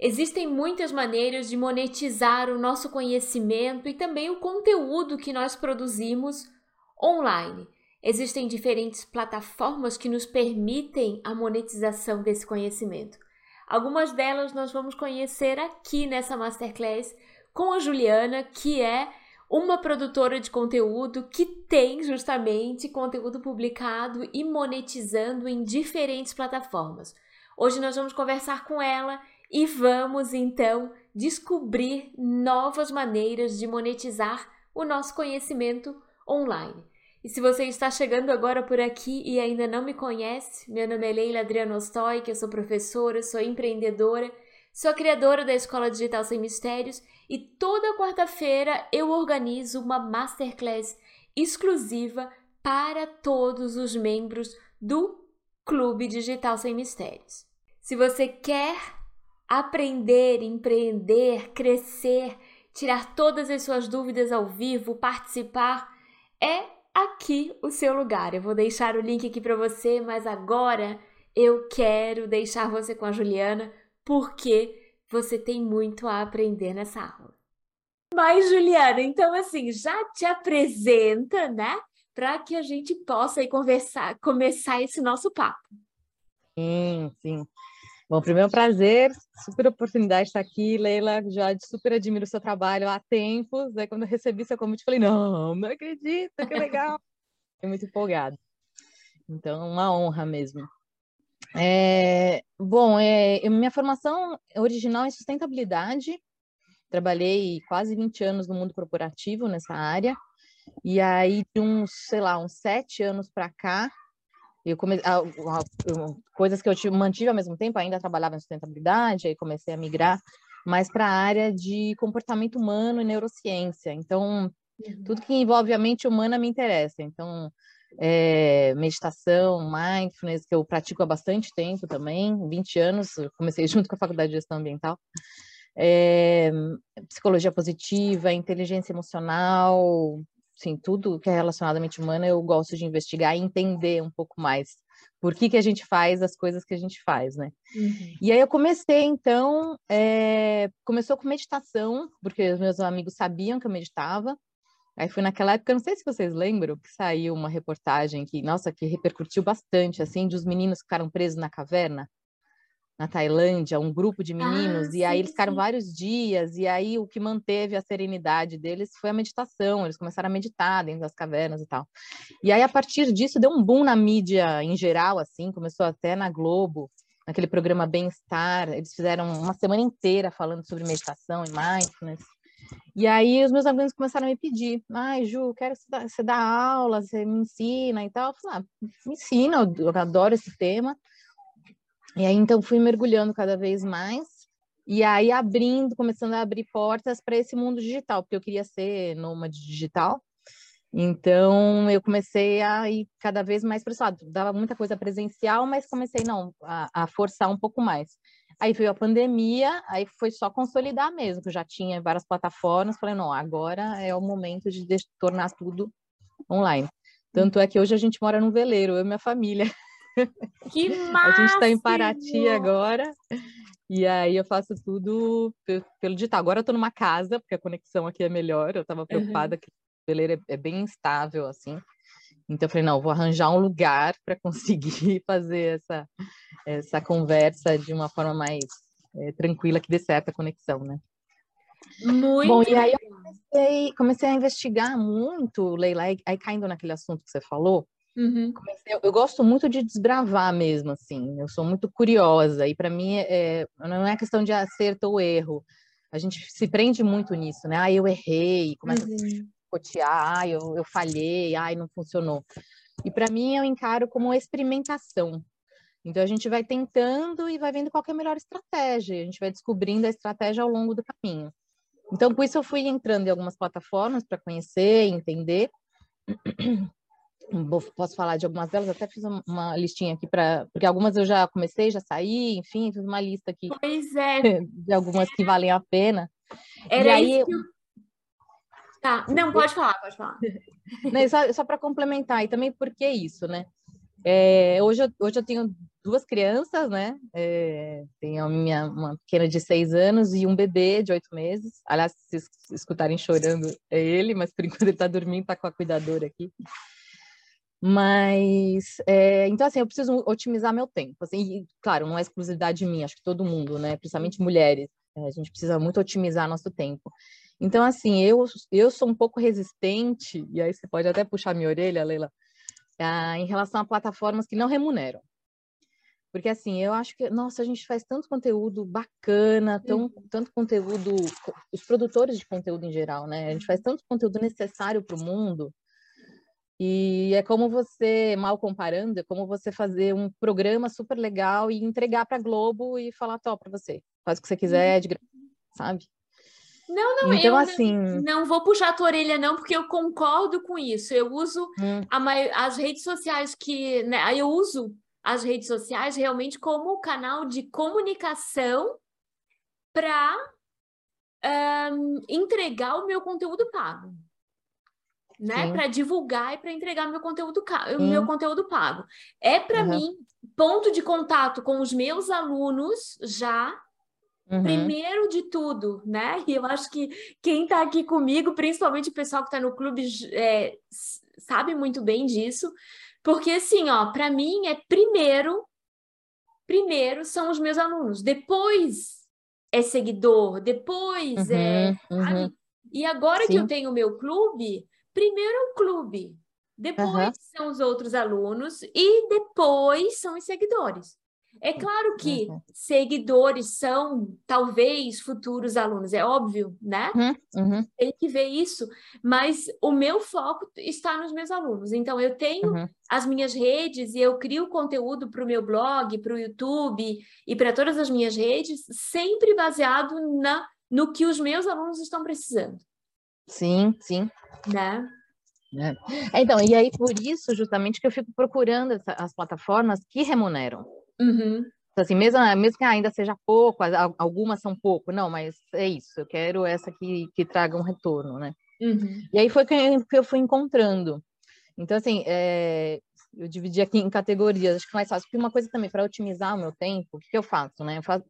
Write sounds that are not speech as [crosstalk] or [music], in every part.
Existem muitas maneiras de monetizar o nosso conhecimento e também o conteúdo que nós produzimos online. Existem diferentes plataformas que nos permitem a monetização desse conhecimento. Algumas delas nós vamos conhecer aqui nessa masterclass com a Juliana, que é uma produtora de conteúdo que tem justamente conteúdo publicado e monetizando em diferentes plataformas. Hoje nós vamos conversar com ela e vamos então descobrir novas maneiras de monetizar o nosso conhecimento online. E se você está chegando agora por aqui e ainda não me conhece, meu nome é Leila Adriano Ostoy, eu sou professora, sou empreendedora, sou criadora da Escola Digital Sem Mistérios e toda quarta-feira eu organizo uma masterclass exclusiva para todos os membros do Clube Digital Sem Mistérios. Se você quer aprender, empreender, crescer, tirar todas as suas dúvidas ao vivo, participar, é aqui o seu lugar. Eu vou deixar o link aqui para você, mas agora eu quero deixar você com a Juliana porque você tem muito a aprender nessa aula. Mas Juliana, então assim, já te apresenta, né? Para que a gente possa aí conversar, começar esse nosso papo. Sim, sim. Bom, primeiro é um prazer, super oportunidade de estar aqui, Leila, já super admiro o seu trabalho há tempos, aí quando eu recebi seu convite, falei, não, não acredito, que legal, fiquei muito empolgada. Então, uma honra mesmo. É, bom, é, minha formação original é sustentabilidade, trabalhei quase 20 anos no mundo corporativo nessa área, e aí de uns, sei lá, uns sete anos para cá, eu come... coisas que eu mantive ao mesmo tempo, ainda trabalhava em sustentabilidade, aí comecei a migrar mais para a área de comportamento humano e neurociência. Então, uhum. tudo que envolve a mente humana me interessa. Então, é, meditação, mindfulness, que eu pratico há bastante tempo também, 20 anos, comecei [laughs] junto com a Faculdade de Gestão Ambiental. É, psicologia positiva, inteligência emocional, sim, tudo que é relacionado à mente humana eu gosto de investigar e entender um pouco mais por que, que a gente faz as coisas que a gente faz, né? Uhum. E aí eu comecei, então, é... começou com meditação, porque os meus amigos sabiam que eu meditava. Aí foi naquela época, não sei se vocês lembram, que saiu uma reportagem que, nossa, que repercutiu bastante, assim, de os meninos que ficaram presos na caverna na Tailândia, um grupo de meninos, ah, e aí eles ficaram sim. vários dias, e aí o que manteve a serenidade deles foi a meditação, eles começaram a meditar dentro das cavernas e tal. E aí, a partir disso, deu um boom na mídia em geral, assim, começou até na Globo, naquele programa Bem-Estar, eles fizeram uma semana inteira falando sobre meditação e mindfulness. E aí os meus amigos começaram a me pedir, ai, Ju, quero você dar aula, você me ensina e tal. Eu falei, ah, me ensina, eu adoro esse tema. E aí, então, fui mergulhando cada vez mais, e aí abrindo, começando a abrir portas para esse mundo digital, porque eu queria ser nômade digital. Então, eu comecei a ir cada vez mais para esse lado. Dava muita coisa presencial, mas comecei, não, a, a forçar um pouco mais. Aí veio a pandemia, aí foi só consolidar mesmo, que eu já tinha várias plataformas. Falei, não, agora é o momento de tornar tudo online. Tanto é que hoje a gente mora num veleiro, eu e minha família. Que massa! [laughs] A gente está em Paraty agora. E aí eu faço tudo pelo digital. Agora eu estou numa casa, porque a conexão aqui é melhor. Eu estava preocupada uhum. que o veleiro é, é, bem instável, assim. Então eu falei, não, vou arranjar um lugar para [laughs] conseguir fazer essa, essa conversa de uma forma mais é, tranquila, que dê certo a conexão, né? Muito Bom, e aí eu comecei, comecei a investigar muito, Leila, aí, aí caindo naquele assunto que você falou, Uhum. Eu, eu, gosto muito de desbravar mesmo, assim. Eu sou muito curiosa e para mim é, não é questão de acerto ou erro. A gente se prende muito nisso, né? Ah, eu errei, começa uhum. a cotear, ah, eu, eu falhei, ai, não funcionou. E para mim eu encaro como experimentação. Então a gente vai tentando e vai vendo qual é a melhor estratégia. A gente vai descobrindo a estratégia ao longo do caminho. Então, por isso eu fui entrando em algumas plataformas para conhecer, entender posso falar de algumas delas, até fiz uma listinha aqui para. Porque algumas eu já comecei, já saí, enfim, fiz uma lista aqui. Pois [laughs] é. De algumas que valem a pena. Era e aí, isso que Tá, não, pode falar, pode falar. [laughs] Não, só só para complementar, e também porque isso, né? É, hoje, eu, hoje eu tenho duas crianças, né? É, tenho a minha, uma pequena de seis anos e um bebê de oito meses. Aliás, se escutarem chorando, é ele, mas por [laughs] enquanto ele está dormindo, está com a cuidadora aqui. Mas, é, então, assim, eu preciso otimizar meu tempo. Assim, e, claro, não é exclusividade minha, acho que todo mundo, né? Principalmente mulheres. É, a gente precisa muito otimizar nosso tempo. Então, assim, eu, eu sou um pouco resistente, e aí você pode até puxar minha orelha, Leila, em relação a plataformas que não remuneram. Porque, assim, eu acho que, nossa, a gente faz tanto conteúdo bacana, tão, uhum. tanto conteúdo, os produtores de conteúdo em geral, né? A gente faz tanto conteúdo necessário para o mundo, e é como você, mal comparando, é como você fazer um programa super legal e entregar para a Globo e falar, top para você, faz o que você quiser, uhum. de graça, sabe? Não, não, então, eu assim... não, não vou puxar a tua orelha, não, porque eu concordo com isso. Eu uso hum. a, as redes sociais que. Né, eu uso as redes sociais realmente como canal de comunicação para um, entregar o meu conteúdo pago né, para divulgar e para entregar meu conteúdo, meu conteúdo pago. É para uhum. mim ponto de contato com os meus alunos já Uhum. Primeiro de tudo, né? [laughs] E eu acho que quem está aqui comigo, principalmente o pessoal que está no clube, é, sabe muito bem disso, porque assim, ó, para mim é primeiro, primeiro são os meus alunos, depois é seguidor, depois é, uhum, é, uhum. E agora Sim. que eu tenho o meu clube, primeiro é o clube, depois uhum. são os outros alunos e depois são os seguidores. É claro que uhum. seguidores são talvez futuros alunos, é óbvio, né? Uhum. Uhum. Tem que ver isso, mas o meu foco está nos meus alunos. Então, eu tenho uhum. as minhas redes e eu crio conteúdo para o meu blog, para o YouTube e para todas as minhas redes, sempre baseado na, no que os meus alunos estão precisando. Sim, sim. Né? É. Então, e aí por isso justamente que eu fico procurando essa, as plataformas que remuneram. Uhum. Então, assim, mesmo, mesmo que ainda seja pouco, algumas são pouco, não, mas é isso, eu quero essa que, que traga um retorno, né? Uhum. E aí foi que eu fui encontrando. Então, assim, é, eu dividi aqui em categorias, acho que mais fácil, porque uma coisa também, para otimizar o meu tempo, o que, que eu faço, né? Eu faço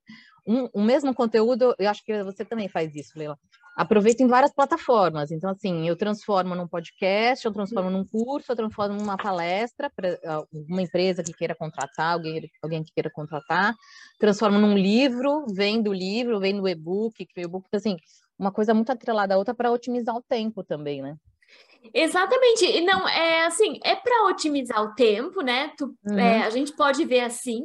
um, o mesmo conteúdo, eu acho que você também faz isso, Leila. Aproveito em várias plataformas. Então, assim, eu transformo num podcast, eu transformo num curso, eu transformo numa palestra para uma empresa que queira contratar, alguém, alguém que queira contratar, transformo num livro, vendo o livro, vendo o e-book, que o e-book, assim, uma coisa muito atrelada à outra para otimizar o tempo também, né? Exatamente, e não é assim, é para otimizar o tempo, né? Tu, é, uhum. é, a gente pode ver assim,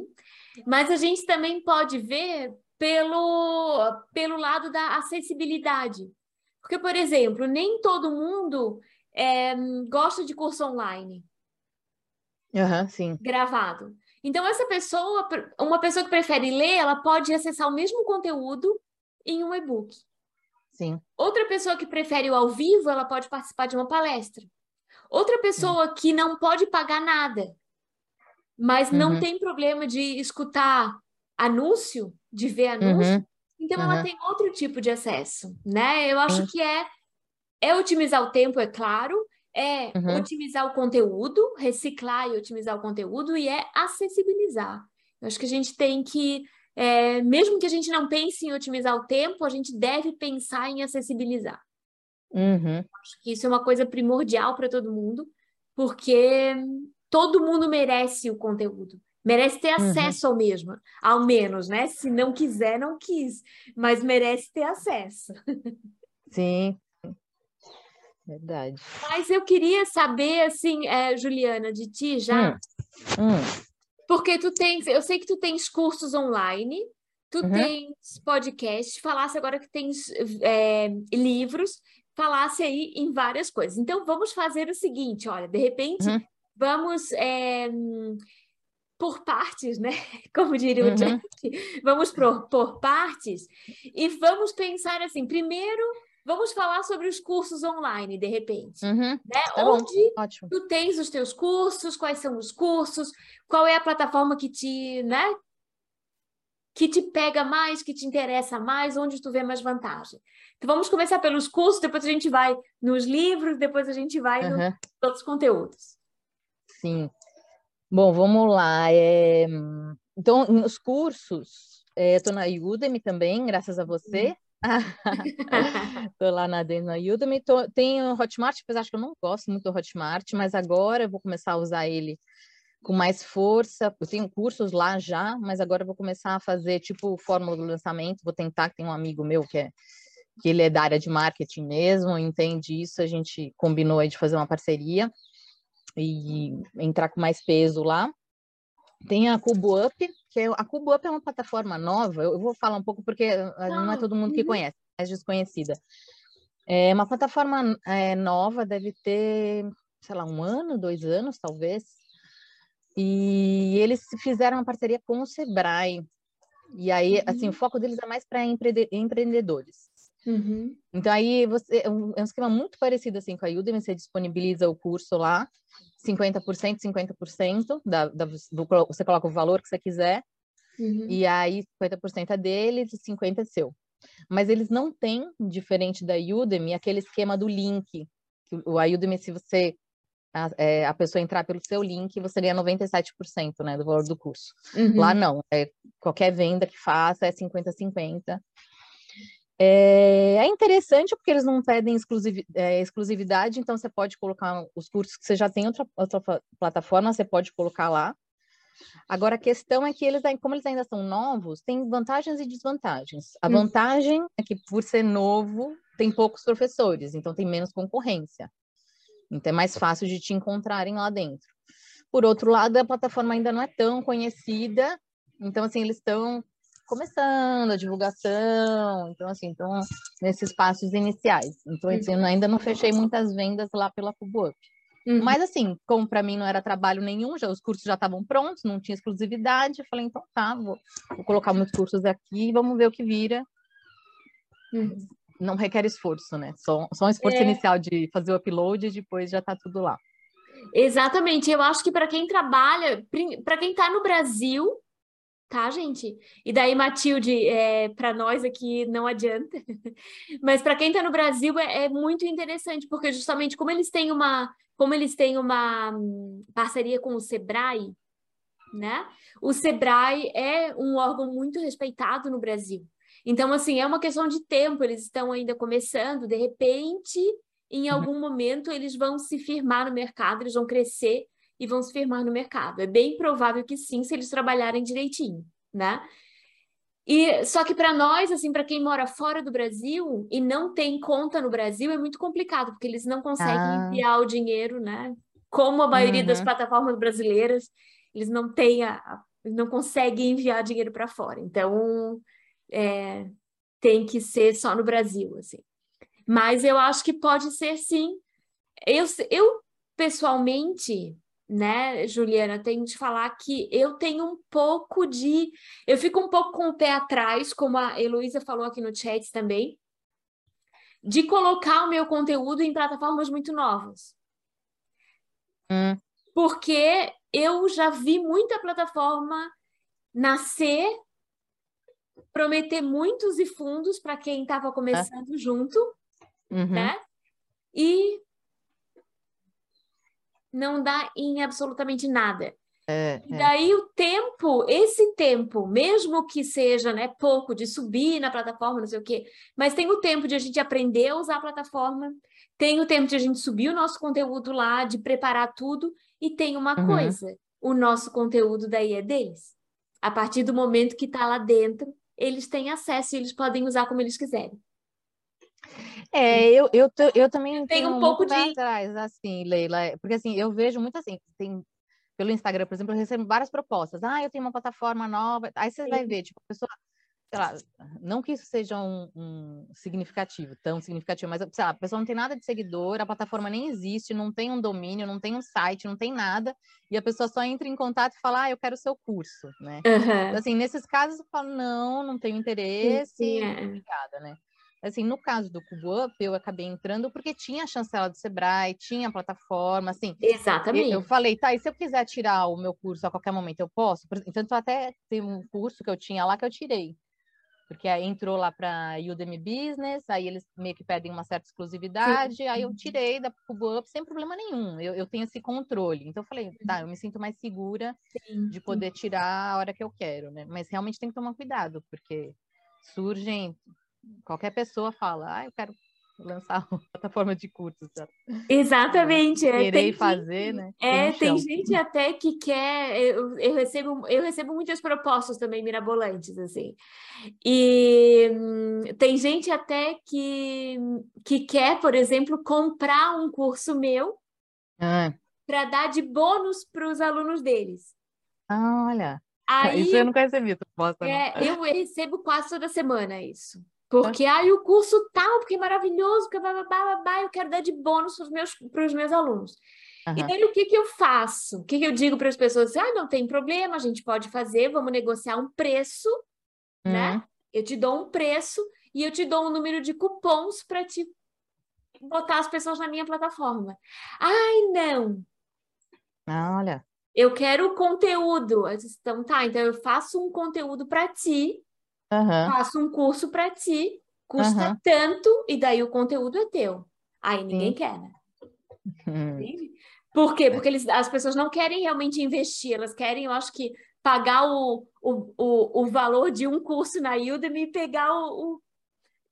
mas a gente também pode ver pelo, pelo lado da acessibilidade. Porque, por exemplo, nem todo mundo é, gosta de curso online. Uhum, sim. Gravado. Então, essa pessoa, uma pessoa que prefere ler, ela pode acessar o mesmo conteúdo em um e-book. Sim. Outra pessoa que prefere o ao vivo, ela pode participar de uma palestra. Outra pessoa sim. que não pode pagar nada, mas uhum. não tem problema de escutar anúncio, de ver anúncio, uhum. então uhum. ela tem outro tipo de acesso, né? Eu acho que é é otimizar o tempo, é claro, é uhum. otimizar o conteúdo, reciclar e otimizar o conteúdo e é acessibilizar. Eu acho que a gente tem que, é, mesmo que a gente não pense em otimizar o tempo, a gente deve pensar em acessibilizar. Uhum. Acho que isso é uma coisa primordial para todo mundo, porque todo mundo merece o conteúdo merece ter uhum. acesso uhum. ao mesmo, ao menos, né? Se não quiser, não quis, mas merece ter acesso. Sim, verdade. Mas eu queria saber, assim, é, Juliana, de ti já, hum. Hum. porque tu tens, eu sei que tu tens cursos online, tu uhum. tens podcast, falasse agora que tens é, livros, falasse aí em várias coisas. Então vamos fazer o seguinte, olha, de repente uhum. vamos é, por partes, né? [laughs] Como diria uhum. o Jack, vamos por, por partes e vamos pensar assim, primeiro vamos falar sobre os cursos online, de repente. Uhum. Né? Tá Onde tu tens os teus cursos, quais são os cursos, qual é a plataforma que te, né? Que te pega mais, que te interessa mais, onde tu vê mais vantagem. Então vamos começar pelos cursos, depois a gente vai nos livros, depois a gente vai uhum. nos outros conteúdos. Sim. Bom, vamos lá. É... então, nos cursos, estou é, na Udemy também, graças a você. [laughs] [laughs] Estou lá na na Udemy. Tô, tenho Hotmart, apesar que eu não gosto muito do Hotmart, mas agora eu vou começar a usar ele com mais força. Eu tenho cursos lá já, mas agora eu vou começar a fazer tipo fórmula do lançamento. Vou tentar, tem um amigo meu que é que ele é da área de marketing mesmo, entende isso, a gente combinou aí de fazer uma parceria e entrar com mais peso lá. Tem a Cubo Up, que é, a Cubo Up é uma plataforma nova, eu vou falar um pouco porque não é todo mundo que uhum. conhece, é desconhecida. É uma plataforma é, nova, deve ter, sei lá, um ano, dois anos, talvez. E eles fizeram uma parceria com o Sebrae. E aí, assim, o uhum. foco deles é mais para empreendedores. Uhum. Então aí você é um, é um esquema muito parecido assim com a Udemy, você disponibiliza o curso lá, 50%, 50% da, da, do, você coloca o valor que você quiser, uhum. e aí 50% é deles e 50% é seu. Mas eles não têm, diferente da Udemy, aquele esquema do link. O a Udemy, se você a, é, a, pessoa entrar pelo seu link, você ganha 97% né, do valor do curso. Uhum. Lá não, é, qualquer venda que faça é 50-50. É, é, interessante porque eles não pedem é, exclusividade, então você pode colocar os cursos que você já tem outra, outra plataforma, você pode colocar lá. Agora, a questão é que eles, como eles ainda são novos, tem vantagens e desvantagens. A hum. vantagem é que, por ser novo, tem poucos professores, então tem menos concorrência. Então é mais fácil de te encontrarem lá dentro. Por outro lado, a plataforma ainda não é tão conhecida, então, assim, eles estão começando a divulgação, então assim, então nesses passos iniciais. Então eu ainda não fechei muitas vendas lá pela Cubup. Uhum. Mas assim, como para mim não era trabalho nenhum, já os cursos já estavam prontos, não tinha exclusividade, eu falei, então tá, vou, vou colocar meus cursos aqui e vamos ver o que vira. Uhum. Não requer esforço, né? Só, só um esforço é... inicial de fazer o upload e depois já tá tudo lá. Exatamente, eu acho que para quem trabalha, para quem está no Brasil, tá, gente? E daí, Matilde, é, para nós aqui não adianta, [laughs] mas para quem está no Brasil é, é, muito interessante, porque justamente como eles têm uma, como eles têm uma hum, parceria com o Sebrae, né? O Sebrae é um órgão muito respeitado no Brasil. Então, assim, é uma questão de tempo, eles estão ainda começando, de repente, em uhum. algum momento, eles vão se firmar no mercado, eles vão crescer e vão se firmar no mercado. É bem provável que sim, se eles trabalharem direitinho, né? E só que para nós, assim, para quem mora fora do Brasil e não tem conta no Brasil, é muito complicado, porque eles não conseguem ah. enviar o dinheiro, né? Como a maioria uhum. das plataformas brasileiras, eles não têm a, não conseguem enviar dinheiro para fora. Então, é, tem que ser só no Brasil, assim. Mas eu acho que pode ser sim. Eu, eu pessoalmente, né, Juliana, tenho de falar que eu tenho um pouco de. Eu fico um pouco com o pé atrás, como a Heloísa falou aqui no chat também, de colocar o meu conteúdo em plataformas muito novas. Hum. Porque eu já vi muita plataforma nascer, prometer muitos e fundos para quem estava começando junto, uhum. né? E não dá em absolutamente nada. É, e é. daí é. o tempo, esse tempo, mesmo que seja né, pouco de subir na plataforma, não sei o quê, mas tem o tempo de a gente aprender a usar a plataforma, tem o tempo de a gente subir o nosso conteúdo lá, de preparar tudo, e tem uma uhum. coisa: o nosso conteúdo daí é deles. A partir do momento que está lá dentro, eles têm acesso e eles podem usar como eles quiserem. É, eu, eu, eu também tenho um pouco de atrás, assim, Leila, é, porque assim, eu vejo muito assim, tem pelo Instagram, por exemplo, eu recebo várias propostas. Ah, eu tenho uma plataforma nova. Aí você Sim. vai ver, tipo, a pessoa, sei lá, não que isso seja um, um, significativo, tão significativo, mas sei lá, a pessoa não tem nada de seguidor, a plataforma nem existe, não tem um domínio, não tem um site, não tem nada, e a pessoa só entra em contato e fala, ah, eu quero o seu curso, né? Uhum. Assim, nesses casos eu falo, não, não tenho interesse, Sim, é. obrigada, né? Assim, no caso do Cubo Up, eu acabei entrando porque tinha a chancela do Sebrae, tinha a plataforma, assim. Exatamente. Eu falei, tá, e se eu quiser tirar o meu curso a qualquer momento, eu posso? Então, até tem um curso que eu tinha lá que eu tirei. porque aí entrou lá para Udemy Business, aí eles meio que pedem uma certa exclusividade, Sim. aí eu tirei da PubUp sem problema nenhum, eu, eu tenho esse controle. Então eu falei, tá, eu me sinto mais segura Sim. de poder tirar a hora que eu quero, né? Mas realmente tem que tomar cuidado, porque surgem, qualquer pessoa fala, ah, eu quero lançar uma [laughs] plataforma de cursos. Exatamente. É, Querer fazer, né? É, tem gente até que quer. Eu, eu, recebo, eu recebo muitas propostas também mirabolantes, assim. E hum, tem gente até que, que quer, por exemplo, comprar um curso meu ah. para dar de bônus para os alunos deles. Ah, olha. Aí, isso eu nunca recebi proposta. É, eu recebo quase toda semana isso. Porque aí o curso tal, porque é maravilhoso, porque blá, blá, blá, blá, eu quero dar de bônus para os meus, pros meus alunos. Uhum. E daí o que, que eu faço? O que, que eu digo para as pessoas? Ah, não tem problema, a gente pode fazer, vamos negociar um preço, né? uhum. né? Eu te dou um preço e eu te dou um número de cupons para te botar as pessoas na minha plataforma. Ai, não! Ah, olha. Eu quero conteúdo. Então, tá, então eu faço um conteúdo para ti Uhum. Faço um curso para ti, custa uhum. tanto, e daí o conteúdo é teu. Aí ninguém Sim. quer, né? Uhum. Por quê? Porque eles, as pessoas não querem realmente investir, elas querem, eu acho que, pagar o, o, o, o valor de um curso na Udemy e pegar o, o,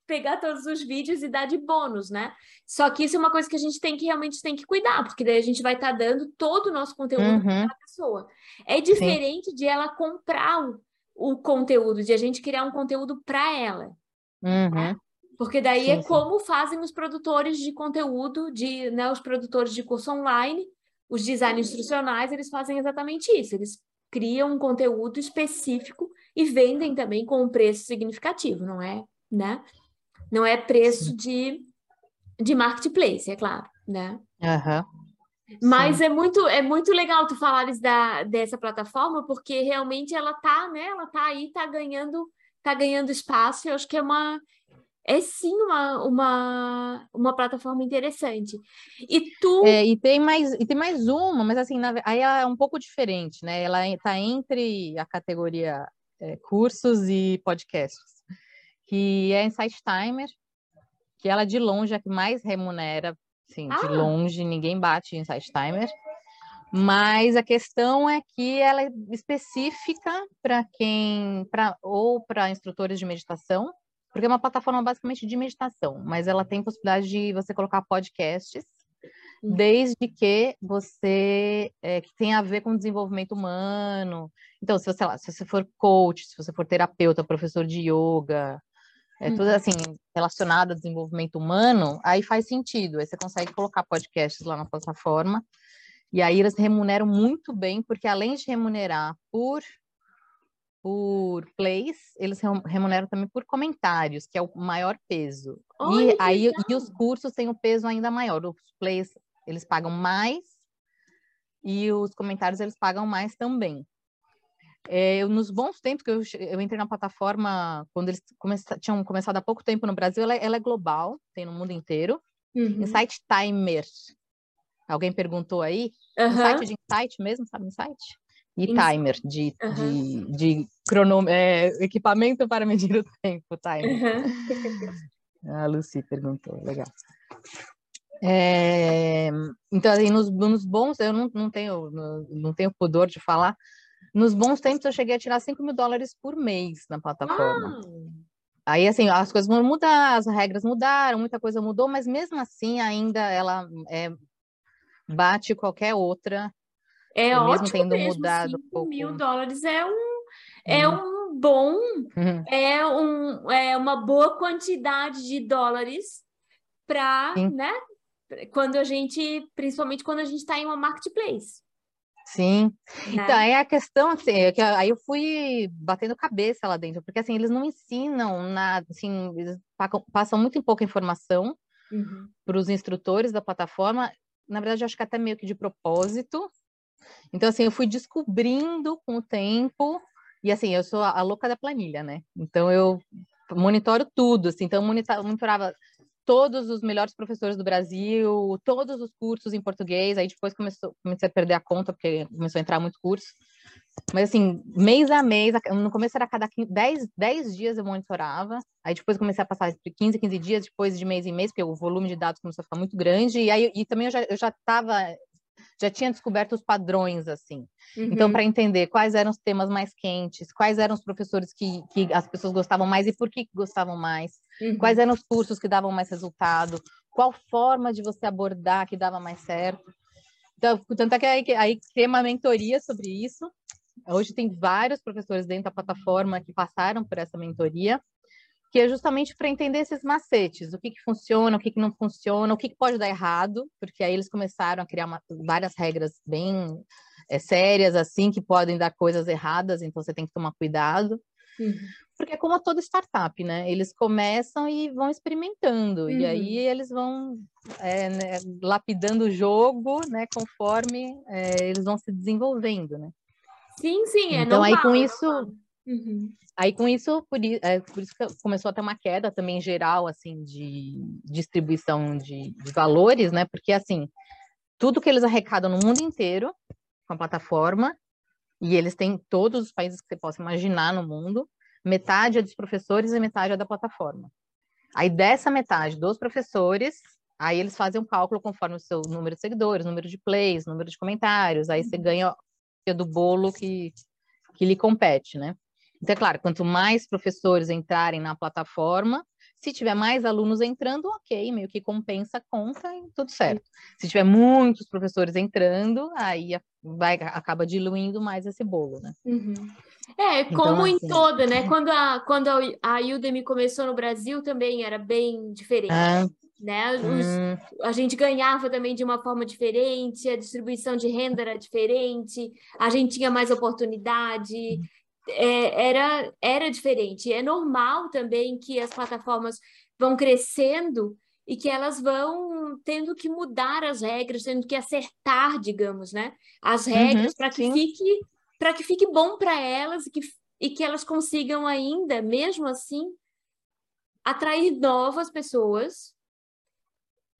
pegar todos os vídeos e dar de bônus, né? Só que isso é uma coisa que a gente tem que realmente tem que cuidar, porque daí a gente vai estar tá dando todo o nosso conteúdo uhum. para a pessoa. É diferente Sim. de ela comprar o, conteúdo, de a gente criar um conteúdo para ela. Uhum. Porque daí sim, é sim. como fazem os produtores de conteúdo, de, né, os produtores de curso online, os designers instrucionais, eles fazem exatamente isso. Eles criam um conteúdo específico e vendem também com um preço significativo, não é, né? Não é preço de, de marketplace, é claro, né? Uhum. Mas é muito, é muito legal tu falares da, dessa plataforma, porque realmente ela tá, né? Ela tá aí, tá ganhando, tá ganhando espaço. Eu acho que é uma, é sim uma, uma, uma plataforma interessante. E tu. É, e, tem mais, e tem mais uma, mas assim, na, aí é um pouco diferente, né? Ela está entre a categoria é, cursos e podcasts, que é Insight Timer, que ela de longe é a que mais remunera Sim, ah. de longe ninguém bate em Site Timer. Mas a questão é que ela é específica para quem, para ou para instrutores de meditação, porque é uma plataforma basicamente de meditação, mas ela tem possibilidade de você colocar podcasts, hum. desde que você é, que tenha a ver com desenvolvimento humano. Então, se você, lá, se você for coach, se você for terapeuta, professor de yoga, é tudo uhum. assim relacionado ao desenvolvimento humano, aí faz sentido. Aí você consegue colocar podcasts lá na plataforma. E aí eles remuneram muito bem, porque além de remunerar por por plays, eles remuneram também por comentários, que é o maior peso. e aí e os cursos têm o um peso ainda maior. Os plays eles pagam mais e os comentários eles pagam mais também. É, eu, nos bons tempos que eu, eu, entrei na plataforma, quando eles come, tinham começado há pouco tempo no Brasil, ela, ela é global, tem no mundo inteiro. Uhum. Insight Timer. Alguém perguntou aí? Uhum. Insight de Insight mesmo, sabe? Insight? E timer, de, uhum. de, de cronom, é, equipamento para medir o tempo, timer. [laughs] A Lucy perguntou, legal. É, então, assim, nos, nos bons, eu não, não, tenho, não, não tenho pudor de falar, nos bons tempos, eu cheguei a tirar 5 mil dólares por mês na plataforma. Ah. Aí, assim, as coisas vão mudar, as regras mudaram, muita coisa mudou, mas mesmo assim, ainda ela é, bate qualquer outra. É mesmo ótimo tendo mesmo, mudado 5 pouco. mil dólares é um, é uhum. um bom, uhum. é, um, é uma boa quantidade de dólares para, né? Quando a gente, principalmente quando a gente está em uma marketplace. Sim. Né? Então, aí a questão, assim, é que aí eu fui batendo cabeça lá dentro, porque, assim, eles não ensinam nada, assim, eles passam muito pouca informação uhum. para os instrutores da plataforma. Na verdade, eu acho que até meio que de propósito. Então, assim, eu fui descobrindo com o tempo, e, assim, eu sou a louca da planilha, né? Então, eu monitoro tudo, assim, então eu monitorava todos os melhores professores do Brasil, todos os cursos em português. Aí depois começou, comecei a perder a conta, porque começou a entrar muito curso. Mas assim, mês a mês, no começo era cada 10, 10 dias eu monitorava, aí depois comecei a passar 15, 15 dias, depois de mês em mês, porque o volume de dados começou a ficar muito grande, e aí e também eu já, eu já tinha descoberto os padrões, assim. Então, uhum. Então, para entender quais eram os temas mais quentes, quais eram os professores que, que as pessoas gostavam mais e por que gostavam mais, uhum. quais eram os cursos que davam mais resultado, qual forma de você abordar que dava mais certo. Então, tanto é que aí, aí criei uma mentoria sobre isso, Hoje tem vários professores dentro da plataforma que passaram por essa mentoria, que é justamente para entender esses macetes, o que, que funciona, o que, que não funciona, o que, que pode dar errado, porque aí eles começaram a criar uma, várias regras bem é, sérias, assim, que podem dar coisas erradas, então você tem que tomar cuidado. Uhum. Porque é como toda startup, né? Eles começam e vão experimentando, uhum. e aí eles vão é, né, lapidando o jogo, né? Conforme é, eles vão se desenvolvendo, né? Sim, sim, é Então normal, aí com é isso, uhum. aí com isso, por, é, por isso que começou a ter uma queda também geral, assim, de distribuição de, de valores, né? Porque, assim, tudo que eles arrecadam no mundo inteiro com a plataforma, e eles têm todos os países que você possa imaginar no mundo, metade é dos professores e metade é da plataforma. Aí dessa metade dos professores, aí eles fazem um cálculo conforme o seu número de seguidores, número de plays, número de comentários, aí você uhum. ganha do bolo que, que lhe compete, né? Então, é claro, quanto mais professores entrarem na plataforma, se tiver mais alunos entrando, ok, meio que compensa a conta e tudo certo. Se tiver muitos professores entrando, aí vai, acaba diluindo mais esse bolo, né? Uhum. É, então, como assim, em toda, né? Quando a, quando a Udemy começou no Brasil, também era bem diferente. Ah, né? Os, hum. A gente ganhava também de uma forma diferente, a distribuição de renda era diferente, a gente tinha mais oportunidade, é, era, era diferente. É normal também que as plataformas vão crescendo e que elas vão tendo que mudar as regras, tendo que acertar, digamos, né? As regras uhum, para que fique para que fique bom para elas e que, e que elas consigam ainda, mesmo assim, atrair novas pessoas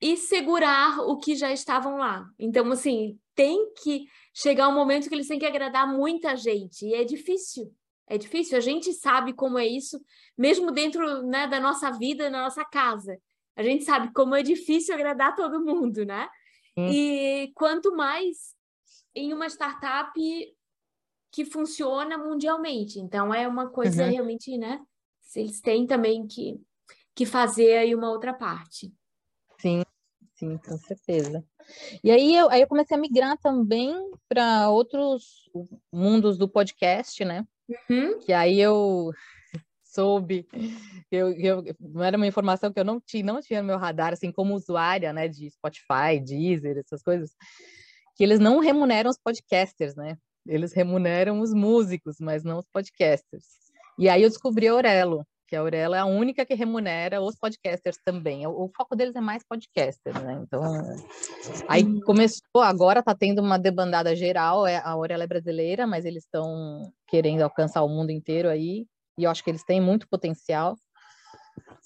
e segurar o que já estavam lá. Então, assim, tem que chegar um momento que eles têm que agradar muita gente, e é difícil. É difícil, a gente sabe como é isso, mesmo dentro né, da nossa vida, na nossa casa. A gente sabe como é difícil agradar todo mundo, né? Hum. E quanto mais em uma startup que funciona mundialmente. Então, é uma coisa uhum. realmente, né? Eles têm também que, que fazer aí uma outra parte. Sim, sim, com certeza. E aí eu, aí eu comecei a migrar também para outros mundos do podcast, né? Uhum. Que aí eu [laughs] soube, eu, eu, não era uma informação que eu não tinha, não tinha no meu radar, assim, como usuária, né, de Spotify, Deezer, essas coisas, que eles não remuneram os podcasters, né? Eles remuneram os músicos, mas não os podcasters. E aí eu descobri a Aurelo, que a Aurela é a única que remunera os podcasters também. O, o foco deles é mais podcasters, né? Então, aí uhum. começou, agora está tendo uma debandada geral, é, a Aurela é brasileira, mas eles estão querendo alcançar o mundo inteiro aí, e eu acho que eles têm muito potencial,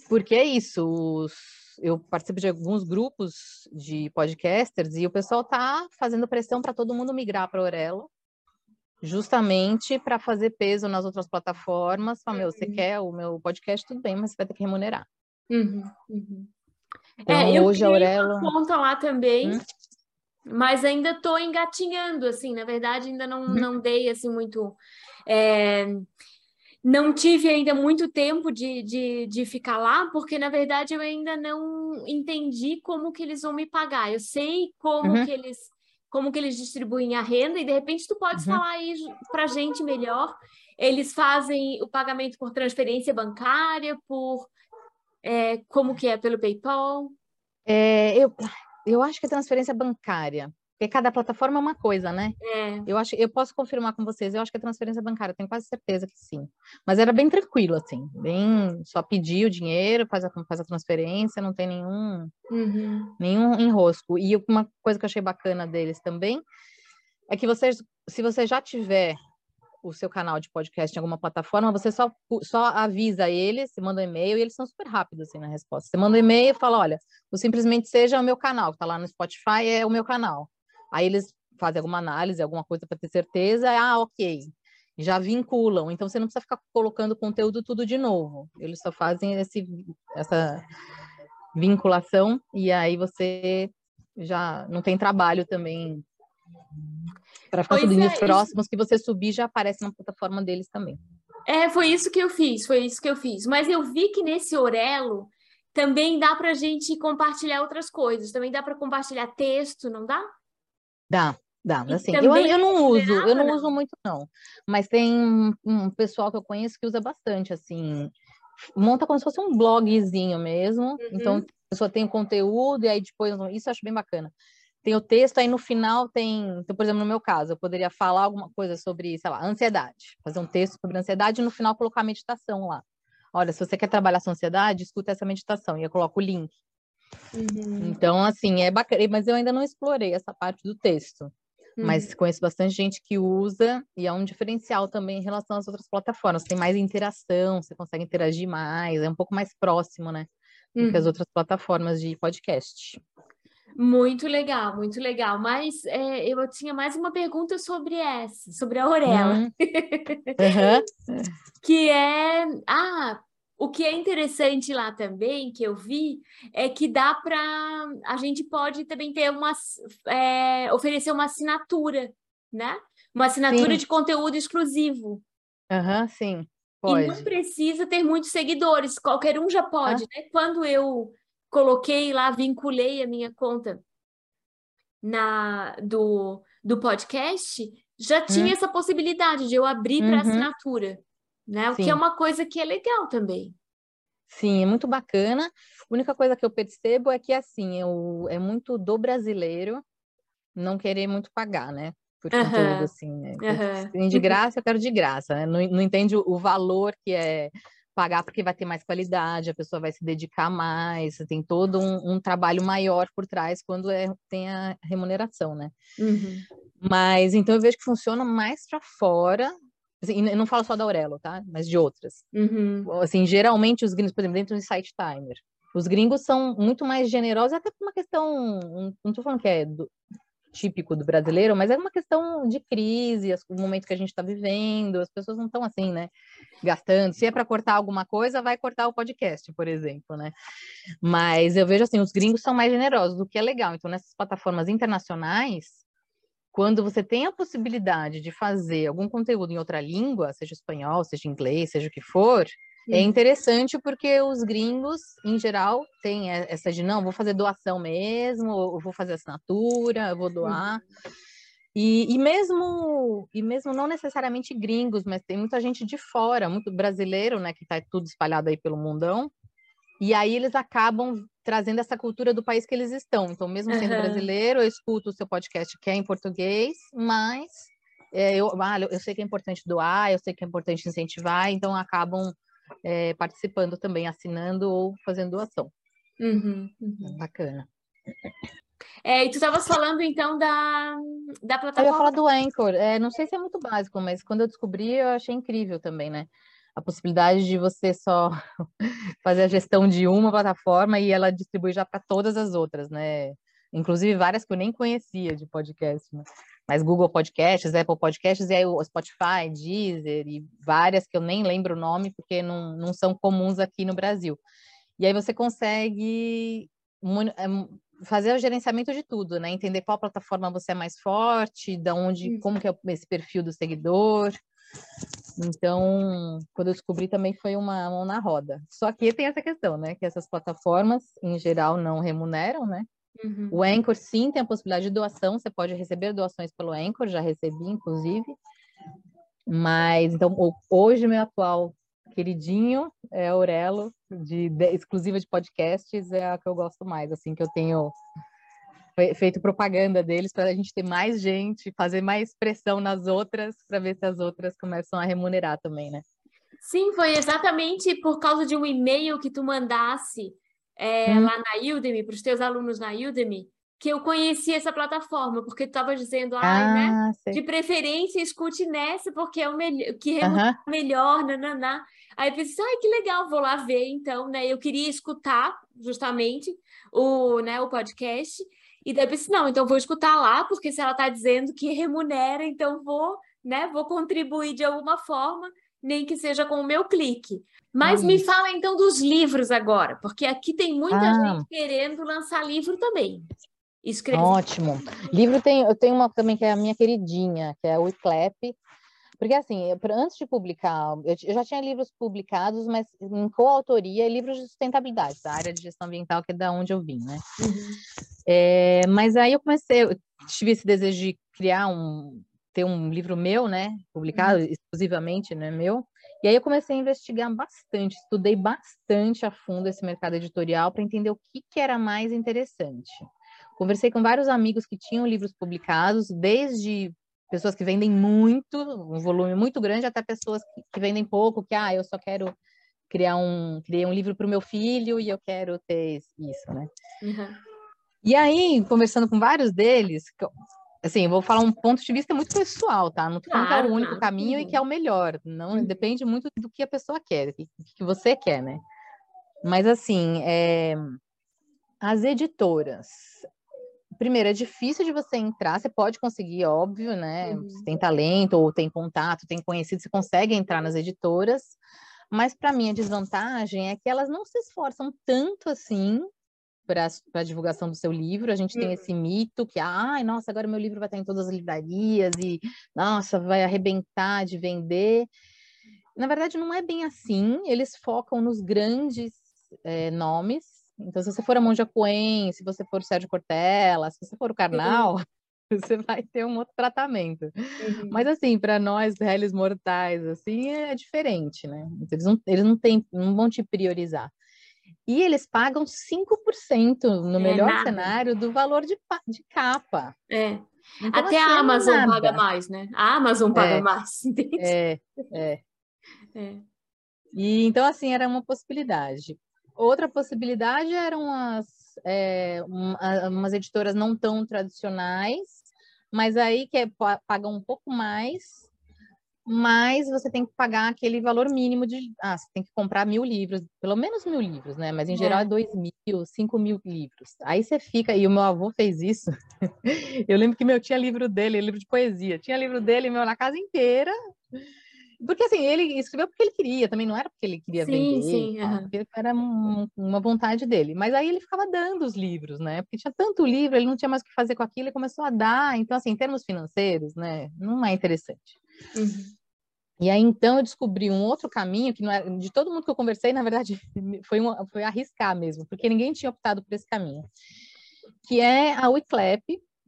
porque é isso, os, eu participo de alguns grupos de podcasters e o pessoal está fazendo pressão para todo mundo migrar para Aurela, justamente para fazer peso nas outras plataformas. Falar, meu, você uhum. quer o meu podcast, tudo bem, mas você vai ter que remunerar. Uhum, uhum. Então, é, eu hoje a Aurela... uma conta lá também, hum? mas ainda estou engatinhando, assim, na verdade ainda não, uhum. não dei, assim, muito... É... Não tive ainda muito tempo de, de, de ficar lá, porque, na verdade, eu ainda não entendi como que eles vão me pagar. Eu sei como uhum. que eles como que eles distribuem a renda, e de repente tu pode uhum. falar aí para gente melhor. Eles fazem o pagamento por transferência bancária, por é, como que é pelo PayPal? É, eu, eu acho que é transferência bancária. Porque cada plataforma é uma coisa, né? É. Eu acho, eu posso confirmar com vocês, eu acho que é transferência bancária, tenho quase certeza que sim. Mas era bem tranquilo, assim, bem só pedir o dinheiro, faz a, faz a transferência, não tem nenhum, uhum. nenhum enrosco. E uma coisa que eu achei bacana deles também é que vocês, se você já tiver o seu canal de podcast em alguma plataforma, você só, só avisa eles, você manda um e-mail e eles são super rápidos assim na resposta. Você manda um e-mail e fala, olha, o simplesmente seja o meu canal, que tá lá no Spotify, é o meu canal. Aí eles fazem alguma análise, alguma coisa para ter certeza, ah, ok, já vinculam. Então você não precisa ficar colocando conteúdo tudo de novo. Eles só fazem esse, essa vinculação e aí você já não tem trabalho também para ficar subindo é, os próximos que você subir já aparece na plataforma deles também. É, foi isso que eu fiz, foi isso que eu fiz. Mas eu vi que nesse Orelo também dá para a gente compartilhar outras coisas. Também dá para compartilhar texto, não dá? Dá, dá. Assim, eu, eu não uso, eu não, não uso muito não. Mas tem um pessoal que eu conheço que usa bastante, assim, monta como se fosse um blogzinho mesmo. Então, uhum. Então a pessoa tem o conteúdo e aí depois isso eu acho bem bacana. Tem o texto, aí no final tem, então, por exemplo, no meu caso, eu poderia falar alguma coisa sobre, sei lá, ansiedade, fazer um texto sobre ansiedade e no final colocar a meditação lá. Olha, se você quer trabalhar sua ansiedade, escuta essa meditação. E eu coloco o link. Uhum. Então, assim, é bacana, mas eu ainda não explorei essa parte do texto. Uhum. Mas conheço bastante gente que usa e é um diferencial também em relação às outras plataformas. Tem mais interação, você consegue interagir mais, é um pouco mais próximo, né? Do uhum. que as uhum. outras plataformas de podcast. Muito legal, muito legal. Mas é, eu tinha mais uma pergunta sobre essa, sobre a Aurela. Uhum. uhum. [laughs] que é, ah, o que é interessante lá também, que eu vi, é que dá para. A gente pode também ter uma. É, oferecer uma assinatura, né? Uma assinatura sim. de conteúdo exclusivo. Aham, uhum, sim. Pode. E não precisa ter muitos seguidores, qualquer um já pode, ah. né? Quando eu coloquei lá, vinculei a minha conta na do, do podcast, já tinha hum. essa possibilidade de eu abrir para uhum. assinatura né? O Sim. que é uma coisa que é legal também. Sim, é muito bacana. A única coisa que eu percebo é que, assim, eu, é muito do brasileiro não querer muito pagar, né? Por uhum. conteúdo, assim, né? Uhum. De graça, eu quero de graça, né? Não, não entende o valor que é pagar porque vai ter mais qualidade, a pessoa vai se dedicar mais, tem todo um, um trabalho maior por trás quando é, tem a remuneração, né? Uhum. Mas então eu vejo que funciona mais para fora Assim, não falo só da Aurelo, tá? Mas de outras. Uhum. Assim, geralmente os gringos, por exemplo, dentro do site timer, os gringos são muito mais generosos, até por uma questão, não estou falando que é do, típico do brasileiro, mas é uma questão de crise, o momento que a gente está vivendo, as pessoas não estão assim, né? Gastando. Se é para cortar alguma coisa, vai cortar o podcast, por exemplo, né? Mas eu vejo assim, os gringos são mais generosos, o que é legal. Então, nessas plataformas internacionais, quando você tem a possibilidade de fazer algum conteúdo em outra língua, seja espanhol, seja inglês, seja o que for, é interessante porque os gringos, em geral, têm essa de não, vou fazer doação mesmo, ou vou fazer assinatura, eu vou doar. E, e, mesmo e mesmo não necessariamente gringos, mas tem muita gente de fora, muito brasileiro, né, que está tudo espalhado aí pelo mundão. E aí eles acabam trazendo essa cultura do país que eles estão. Então, mesmo sendo uhum. brasileiro, eu escuto o seu podcast que é em português, mas é, eu, ah, eu sei que é importante doar, eu sei que é importante incentivar, então acabam é, participando também, assinando ou fazendo doação. Uhum, uhum. Bacana. É, e tu estavas falando então da, da plataforma. Eu ia falar do Anchor. É, não sei se é muito básico, mas quando eu descobri, eu achei incrível também, né? A possibilidade de você só [laughs] fazer a gestão de uma plataforma e ela distribui já para todas as outras, né? Inclusive várias que eu nem conhecia de podcast, né? Mas Google Podcasts, Apple Podcasts, e aí o Spotify, Deezer e várias que eu nem lembro o nome porque não, não são comuns aqui no Brasil. E aí você consegue é, fazer o gerenciamento de tudo, né? Entender qual plataforma você é mais forte, da onde, como que é esse perfil do seguidor. Então, quando eu descobri também foi uma mão na roda. Só que tem essa questão, né? Que essas plataformas, em geral, não remuneram, né? Uhum. O Anchor, sim, tem a possibilidade de doação. Você pode receber doações pelo Anchor, já recebi, inclusive. Mas, então, hoje, meu atual queridinho é a Aurelo, de, de, exclusiva de podcasts, é a que eu gosto mais, assim, que eu tenho feito propaganda deles para a gente ter mais gente, fazer mais pressão nas outras, para ver se as outras começam a remunerar também, né? Sim, foi exatamente por causa de um e-mail que tu mandasse é, hum. lá na Udemy, para os teus alunos na Udemy, que eu conheci essa plataforma, porque tu estava dizendo, ah, né? Sei. De preferência, escute nessa, porque é o melhor, que remunera uh -huh. melhor, nananá. Aí eu pensei, ai, que legal, vou lá ver, então, né? Eu queria escutar justamente o, né, o podcast. E daí eu pensei, não, então vou escutar lá, porque se ela está dizendo que remunera, então vou, né, vou contribuir de alguma forma, nem que seja com o meu clique. Mas me fala então dos livros agora, porque aqui tem muita ah. gente querendo lançar livro também. Escrever. Ótimo. Livro tem, eu tenho uma também que é a minha queridinha, que é o Iclep, porque, assim, eu, antes de publicar, eu, eu, já tinha livros publicados, mas em coautoria, livros de sustentabilidade, da área de gestão ambiental, que é da onde eu vim, né? Uhum. É, mas aí eu comecei, eu tive esse desejo de criar um, ter um livro meu, né? Publicado uhum. exclusivamente, né? Meu. E aí eu comecei a investigar bastante, estudei bastante a fundo esse mercado editorial para entender o que, que era mais interessante. Conversei com vários amigos que tinham livros publicados, desde pessoas que vendem muito, um volume muito grande, até pessoas que, que vendem pouco, que, ah, eu só quero criar um, criei um livro para o meu filho e eu quero ter isso, né? Uhum. E aí, conversando com vários deles, assim, eu vou falar um ponto de vista muito pessoal, tá? Não tô falando claro, que é o único caminho e que é o melhor, não uhum. depende muito do que a pessoa quer, do que você quer, né? Mas assim, é, as editoras, primeiro, é difícil de você entrar, você pode conseguir, óbvio, né? Uhum. Você tem talento, ou tem contato, tem conhecido, você consegue entrar nas editoras, mas para mim a desvantagem é que elas não se esforçam tanto assim para a divulgação do seu livro. A gente uhum. tem esse mito que, ai, nossa, agora meu livro vai estar em todas as livrarias e, nossa, vai arrebentar de vender. Na verdade, não é bem assim. Eles focam nos grandes é, nomes então, se você for a Monja Coen, se você for o Sérgio Cortella, se você for o Karnal, [laughs] você vai ter um outro tratamento. Uhum. Mas assim, para nós, réis mortais, assim, é diferente, né? Eles não, eles não, têm, não vão te priorizar. E eles pagam 5% no é melhor nada. cenário do valor de, de capa. É. Então, Até assim, a é Amazon é paga mais, né? A Amazon paga é, mais. [laughs] Entende? É, é. é. E então, assim, era uma possibilidade. Outra possibilidade eram as, é, umas editoras não tão tradicionais, mas aí que é, pagam um pouco mais, mas você tem que pagar aquele valor mínimo de. Ah, você tem que comprar mil livros, pelo menos mil livros, né? Mas em geral é, é dois mil, cinco mil livros. Aí você fica, e o meu avô fez isso. [laughs] Eu lembro que meu tinha livro dele, livro de poesia, tinha livro dele meu na casa inteira. Porque assim, ele escreveu porque ele queria, também não era porque ele queria sim, vender, sim, uhum. era um, uma vontade dele. Mas aí ele ficava dando os livros, né? Porque tinha tanto livro, ele não tinha mais o que fazer com aquilo, ele começou a dar. Então, assim, em termos financeiros, né, não é interessante. Uhum. E aí, então, eu descobri um outro caminho que não era, de todo mundo que eu conversei, na verdade, [laughs] foi, foi arriscar mesmo, porque ninguém tinha optado por esse caminho, que é a Wiclap,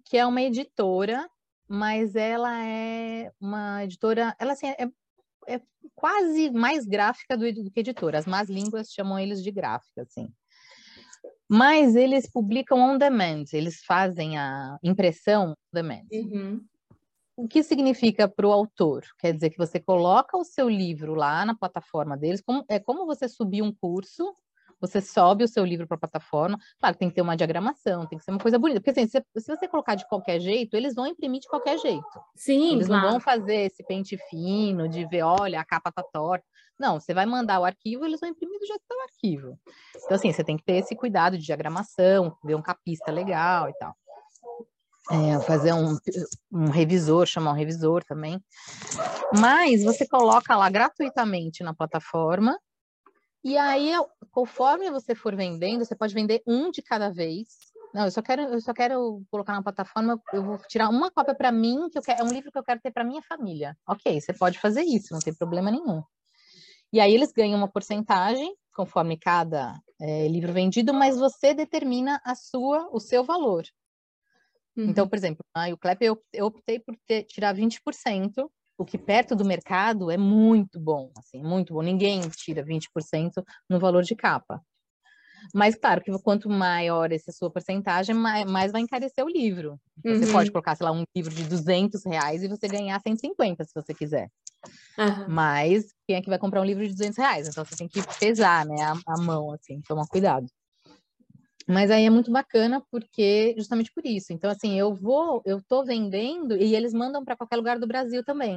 que é uma editora mas ela é uma editora, ela assim, é é quase mais gráfica do, do que editora. As más línguas chamam eles de gráfica, assim. Mas eles publicam on demand, eles fazem a impressão on demand. Uhum. O que significa para o autor? Quer dizer que você coloca o seu livro lá na plataforma deles, como, é como você subir um curso você sobe o seu livro para a plataforma. Claro, tem que ter uma diagramação, tem que ser uma coisa bonita. Porque assim, se, se, você colocar de qualquer jeito, eles vão imprimir de qualquer jeito. Sim, Eles claro. não vão fazer esse pente fino de ver, olha, a capa tá torta. Não, você vai mandar o arquivo, eles vão imprimir do jeito que tá o arquivo. Então, assim, você tem que ter esse cuidado de diagramação, ver um capista legal e tal. É, fazer um, um revisor, chamar um revisor também. Mas você coloca lá gratuitamente na plataforma e aí, conforme você for vendendo, você pode vender um de cada vez. Não, eu só quero, eu só quero colocar na plataforma, eu vou tirar uma cópia para mim, que eu quero, é um livro que eu quero ter para minha família. Ok, você pode fazer isso, não tem problema nenhum. E aí eles ganham uma porcentagem conforme cada é, livro vendido, mas você determina a sua, o seu valor. Então, uhum. Então, por exemplo, aí o Clep eu, eu optei por ter, tirar 20% o que perto do mercado é muito bom, assim, muito bom. Ninguém tira 20% no valor de capa. Mas, claro, que quanto maior essa sua porcentagem, mais, vai encarecer o livro. Então, uhum. Você pode colocar, sei lá, um livro de 200 reais e você ganhar 150, se você quiser. Uhum. Mas, quem é que vai comprar um livro de 200 reais? Então, você tem que pesar, né, a, a mão, assim, tomar cuidado. Mas aí é muito bacana porque justamente por isso. Então assim, eu vou, eu tô vendendo e eles mandam para qualquer lugar do Brasil também.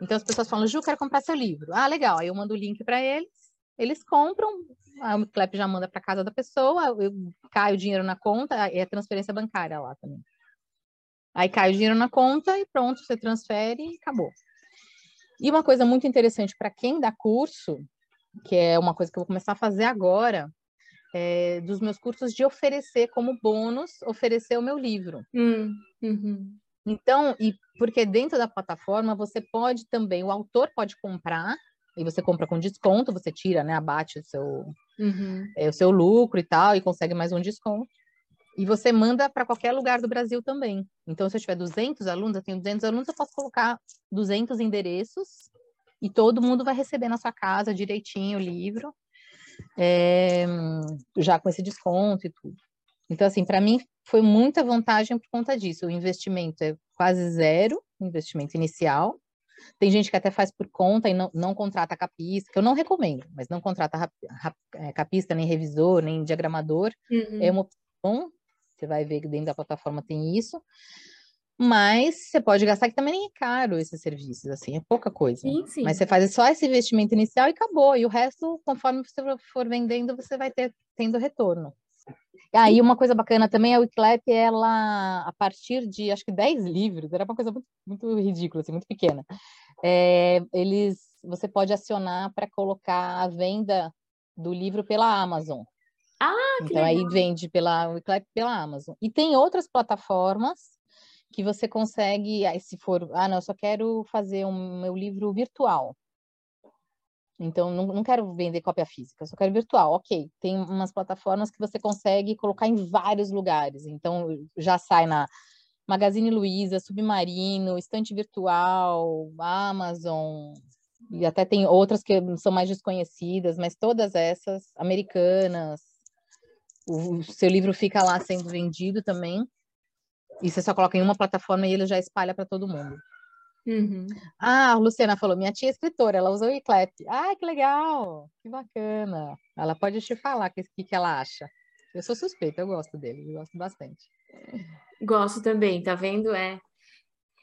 Então as pessoas falam: "Ju, quero comprar seu livro". Ah, legal. Aí eu mando o link para eles, eles compram o CLEP já manda para casa da pessoa, eu, cai o dinheiro na conta, é transferência bancária lá também. Aí cai o dinheiro na conta e pronto, você transfere e acabou. E uma coisa muito interessante para quem dá curso, que é uma coisa que eu vou começar a fazer agora, é, dos meus cursos de oferecer como bônus, oferecer o meu livro. Hum, uhum. Então, e porque dentro da plataforma você pode também, o autor pode comprar, e você compra com desconto, você tira, né, abate o seu, uhum. é, o seu lucro e tal, e consegue mais um desconto. E você manda para qualquer lugar do Brasil também. Então, se eu tiver 200 alunos, eu tenho 200 alunos, eu posso colocar 200 endereços e todo mundo vai receber na sua casa direitinho o livro, é, já com esse desconto e tudo. Então, assim, para mim foi muita vantagem por conta disso. O investimento é quase zero, investimento inicial. Tem gente que até faz por conta e não, não contrata capista, que eu não recomendo, mas não contrata rap, rap, é, capista, nem revisor, nem diagramador. Uhum. É uma opção, você vai ver que dentro da plataforma tem isso. Mas você pode gastar, que também nem é caro esses serviços, assim, é pouca coisa. Sim, sim. Mas você faz só esse investimento inicial e acabou. E o resto, conforme você for vendendo, você vai ter tendo retorno. Aí uma coisa bacana também é a Wiclap, ela, a partir de, acho que 10 livros, era uma coisa muito, muito ridícula, assim, muito pequena. É, eles, você pode acionar para colocar a venda do livro pela Amazon. Ah, que Então legal. aí vende pela Wiclap pela Amazon. E tem outras plataformas que você consegue, aí se for, ah, não, eu só quero fazer um meu livro virtual. Então, não, não quero vender cópia física, só quero virtual. Ok, tem umas plataformas que você consegue colocar em vários lugares. Então, já sai na Magazine Luiza, Submarino, Estante Virtual, Amazon, e até tem outras que são mais desconhecidas, mas todas essas americanas. O, o seu livro fica lá sendo vendido também. E você só coloca em uma plataforma e ele já espalha para todo mundo. Uhum. Ah, a Luciana falou, minha tia é escritora, ela usa o iClap. Ah, que legal, que bacana. Ela pode te falar o que, que ela acha. Eu sou suspeita, eu gosto dele, eu gosto bastante. Gosto também, tá vendo? É.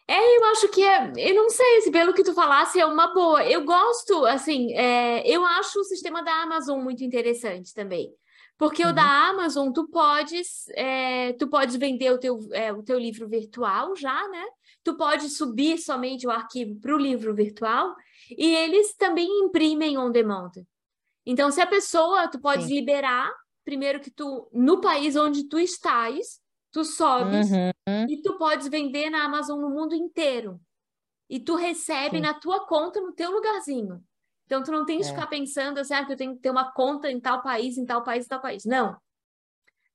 É, eu acho que é, eu não sei se pelo que tu falasse é uma boa. Eu gosto, assim, é, eu acho o sistema da Amazon muito interessante também. Porque uhum. o da Amazon, tu podes, é, tu podes vender o teu, é, o teu livro virtual já, né? Tu pode subir somente o arquivo para o livro virtual e eles também imprimem on demand. Então, se a pessoa, tu podes Sim. liberar, primeiro que tu, no país onde tu estás, tu sobes uhum. e tu podes vender na Amazon no mundo inteiro. E tu recebe Sim. na tua conta, no teu lugarzinho. Então, tu não tem que é. ficar pensando assim, ah, que eu tenho que ter uma conta em tal país, em tal país, em tal país. Não.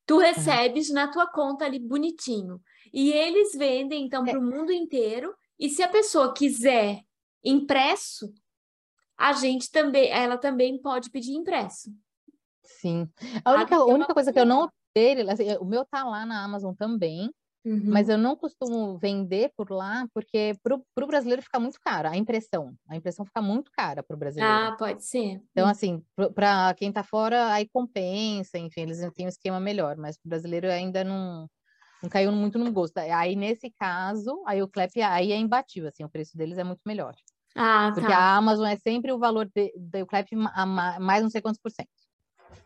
Tu uhum. recebes uhum. na tua conta ali bonitinho. E eles vendem, então, é. para o mundo inteiro. E se a pessoa quiser impresso, a gente também, ela também pode pedir impresso. Sim. A única, a única coisa que eu não dele, assim, o meu tá lá na Amazon também, Uhum. Mas eu não costumo vender por lá, porque para o brasileiro fica muito caro, a impressão. A impressão fica muito cara para o brasileiro. Ah, pode ser. Então, uhum. assim, para quem está fora, aí compensa, enfim, eles têm um esquema melhor, mas o brasileiro ainda não, não caiu muito no gosto. Aí, nesse caso, aí o Clep aí é imbatível, assim, o preço deles é muito melhor. Ah, Porque tá. a Amazon é sempre o valor do Clep mais não sei quantos por cento.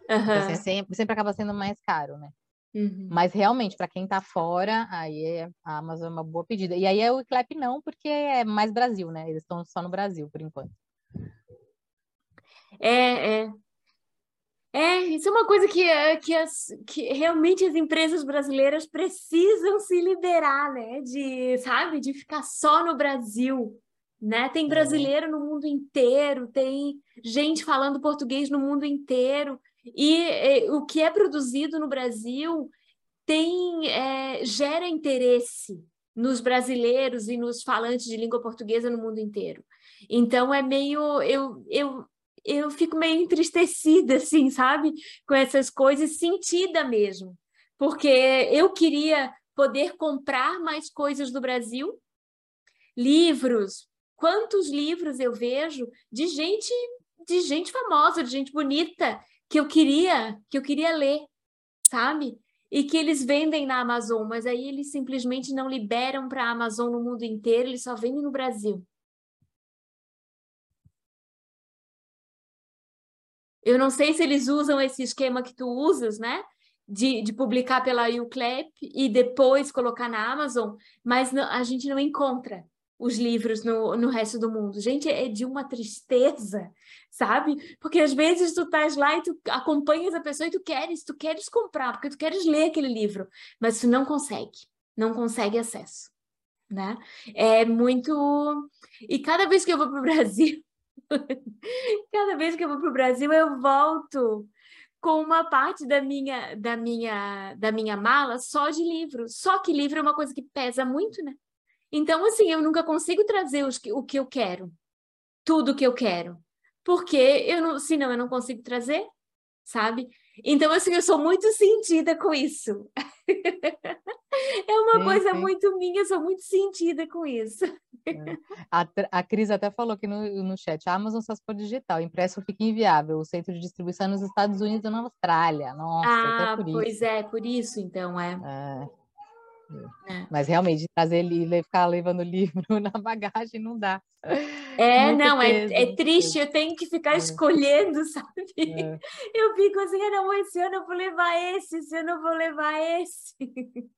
Uhum. Então, assim, é sempre, sempre acaba sendo mais caro, né? Uhum. Mas realmente, para quem está fora, aí é, a Amazon é uma boa pedida. E aí é o Eclap não, porque é mais Brasil, né? Eles estão só no Brasil, por enquanto. É, é. É, isso é uma coisa que, é, que, as, que realmente as empresas brasileiras precisam se liberar, né? De, sabe, de ficar só no Brasil, né? Tem é. brasileiro no mundo inteiro, tem gente falando português no mundo inteiro. E, o que é produzido no Brasil tem é, gera interesse nos brasileiros e nos falantes de língua portuguesa no mundo inteiro. Então é meio eu eu eu fico meio entristecida [laughs] assim, sabe, com essas coisas, sentida mesmo, porque eu queria poder comprar mais coisas do Brasil, livros. Quantos livros eu vejo de gente de gente famosa, de gente bonita que eu queria, que eu queria ler, sabe? E que eles vendem na Amazon, mas aí eles simplesmente não liberam para a Amazon no mundo inteiro, eles só vendem no Brasil. Eu não sei se eles usam esse esquema que tu usas, né? De, de publicar pela UCLAP e depois colocar na Amazon, mas não, a gente não encontra os livros no, no resto do mundo. Gente, é de uma tristeza, sabe? Porque às vezes tu estás lá e tu acompanhas a pessoa e tu queres, tu queres comprar, porque tu queres ler aquele livro, mas tu não consegue, não consegue acesso, né? É muito... E cada vez que eu vou para o [laughs] Brasil, Cada vez que eu vou para o Brasil, eu volto com uma parte da minha, da minha, da minha mala só de livro. Só que livro é uma coisa que pesa muito, né? Então, assim, eu nunca consigo trazer os, o que eu quero, tudo o que eu quero, porque eu não, senão eu não consigo trazer, sabe? Então, assim, eu sou muito sentida com isso. [laughs] é uma sim, coisa sim. muito minha, eu sou muito sentida com isso. É. A, a Cris até falou aqui no, no chat, a Amazon só se for digital, impresso fica inviável, o centro de distribuição é nos Estados Unidos e na Austrália. Nossa, ah, pois é, por isso então, é. é. É. Mas realmente, trazer livro e ficar levando [laughs] livro na bagagem não dá. É, Muito não, é, peso, é, triste, eu tenho que ficar é. escolhendo, [laughs] sabe? É. Eu fico assim, ah, não, esse ano eu vou levar esse, esse ano eu vou levar esse. [laughs]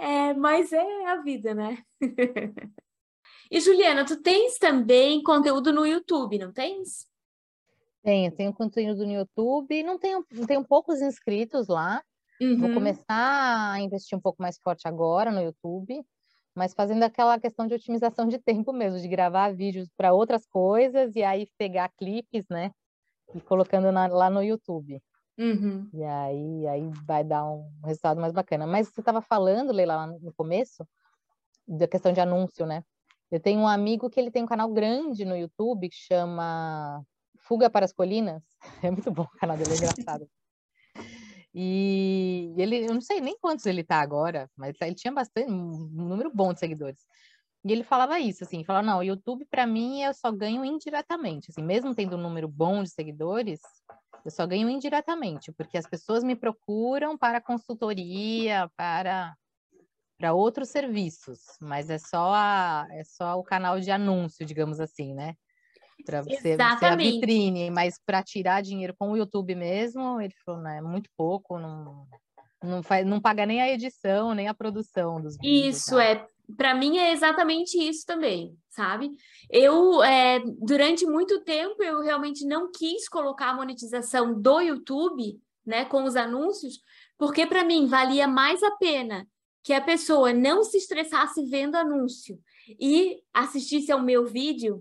É, mas é a vida, né? E Juliana, tu tens também conteúdo no YouTube, não tens? Tenho, tenho conteúdo no YouTube, não tenho, tenho poucos inscritos lá, Uhum. Vou começar a investir um pouco mais forte agora no YouTube, mas fazendo aquela questão de otimização de tempo mesmo, de gravar vídeos para outras coisas e aí pegar clipes, né? E colocando na, lá no YouTube. Uhum. E aí, aí vai dar um resultado mais bacana. Mas você estava falando, Leila, lá no começo, da questão de anúncio, né? Eu tenho um amigo que ele tem um canal grande no YouTube que chama Fuga para as Colinas. [laughs] É muito bom o canal dele, é [laughs] engraçado. E ele, eu não sei nem quantos ele tá agora, mas ele tinha bastante, um número bom de seguidores. E ele falava isso, assim, falava, não, o YouTube para mim eu só ganho indiretamente, assim, mesmo tendo um número bom de seguidores, eu só ganho indiretamente, porque as pessoas me procuram para consultoria, para para outros serviços, mas é só a, é só o canal de anúncio, digamos assim, né? Para ser, ser, a vitrine, mas para tirar dinheiro com o YouTube mesmo, ele falou, né, muito pouco, não, não, faz, não paga nem a edição, nem a produção dos vídeos. Isso, tá? é. Para mim é exatamente isso também, sabe? Eu, é, durante muito tempo, eu realmente não quis colocar a monetização do YouTube, né, com os anúncios, porque para mim valia mais a pena que a pessoa não se estressasse vendo anúncio e assistisse ao meu vídeo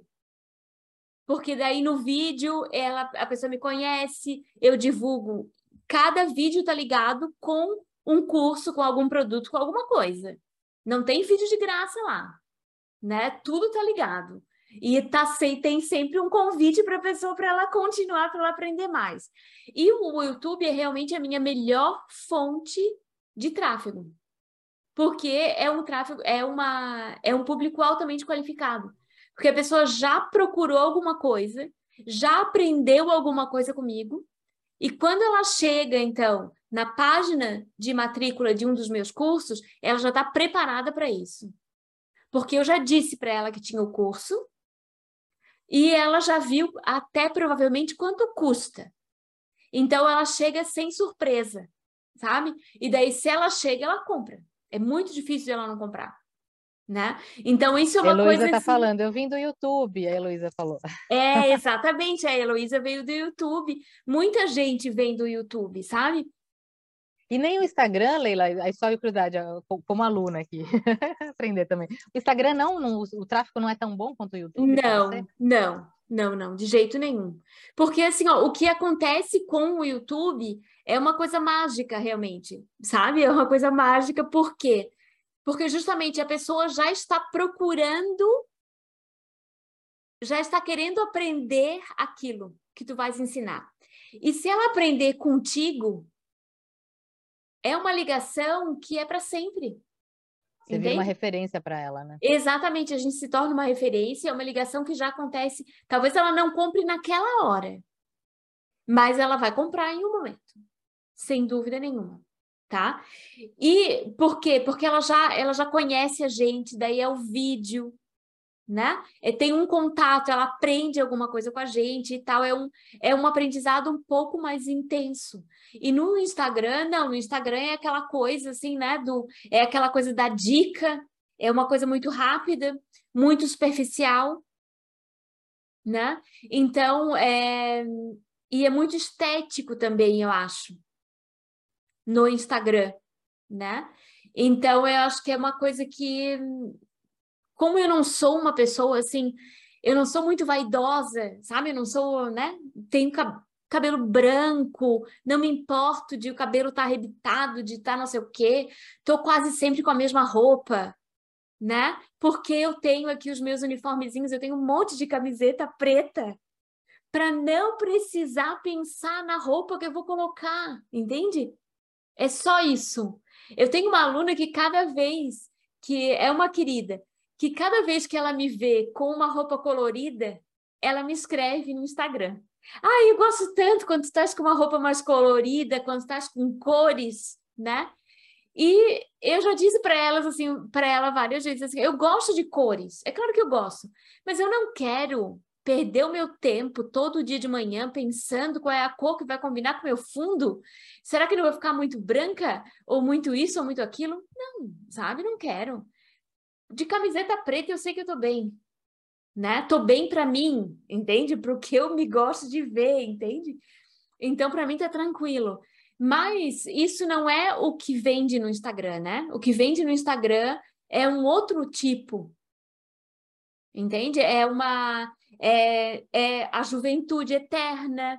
porque daí no vídeo ela, a pessoa me conhece, eu divulgo. Cada vídeo tá ligado com um curso, com algum produto, com alguma coisa. Não tem vídeo de graça lá, né? Tudo tá ligado. E tá, tem sempre um convite para a pessoa para ela continuar, para ela aprender mais. E o YouTube é realmente a minha melhor fonte de tráfego. Porque é um tráfego, é uma é um público altamente qualificado. Porque a pessoa já procurou alguma coisa, já aprendeu alguma coisa comigo, e quando ela chega, então, na página de matrícula de um dos meus cursos, ela já está preparada para isso. Porque eu já disse para ela que tinha o curso, e ela já viu até provavelmente quanto custa. Então ela chega sem surpresa, sabe? E daí, se ela chega, ela compra. É muito difícil ela não comprar né? Então, isso é uma Heloísa coisa... tá assim... falando, eu vim do YouTube, a Heloísa falou. É, [laughs] exatamente, a Heloísa veio do YouTube. Muita gente vem do YouTube, sabe? E nem o Instagram, Leila, aí só curiosidade, como aluna aqui, [laughs] aprender também. O Instagram não, não, o tráfego não é tão bom quanto o YouTube? Não, não, não, não, de jeito nenhum. Porque assim, ó, o que acontece com o YouTube é uma coisa mágica, realmente, sabe? É uma coisa mágica, por quê? Porque justamente a pessoa já está procurando, já está querendo aprender aquilo que tu vais ensinar. E se ela aprender contigo, é uma ligação que é para sempre. Você vira uma referência para ela, né? Exatamente, a gente se torna uma referência, é uma ligação que já acontece. Talvez ela não compre naquela hora, mas ela vai comprar em um momento, sem dúvida nenhuma tá? E por quê? Porque ela já, ela já conhece a gente, daí é o vídeo, né? É, tem um contato, ela aprende alguma coisa com a gente e tal, é um, é um aprendizado um pouco mais intenso. E no Instagram, não, no Instagram é aquela coisa assim, né? Do, é aquela coisa da dica, é uma coisa muito rápida, muito superficial, né? Então, é... e é muito estético também, eu acho, no Instagram, né? Então, eu acho que é uma coisa que como eu não sou uma pessoa assim, eu não sou muito vaidosa, sabe? Eu não sou, né? Tenho cabelo branco, não me importo de o cabelo estar tá arrebitado, de estar tá não sei o quê. Tô quase sempre com a mesma roupa, né? Porque eu tenho aqui os meus uniformezinhos, eu tenho um monte de camiseta preta para não precisar pensar na roupa que eu vou colocar, entende? É só isso. Eu tenho uma aluna que cada vez que é uma querida, que cada vez que ela me vê com uma roupa colorida, ela me escreve no Instagram. Ah, eu gosto tanto quando estás com uma roupa mais colorida, quando estás com cores, né? E eu já disse para elas assim, para ela várias vezes assim, eu gosto de cores. É claro que eu gosto, mas eu não quero perder o meu tempo todo dia de manhã pensando qual é a cor que vai combinar com o meu fundo. Será que não vai ficar muito branca ou muito isso ou muito aquilo? Não, sabe? Não quero de camiseta preta eu sei que eu tô bem, né? Tô bem para mim, entende? Para o que eu me gosto de ver, entende? Então para mim tá tranquilo. Mas isso não é o que vende no Instagram, né? O que vende no Instagram é um outro tipo. Entende? É uma é, é a juventude eterna,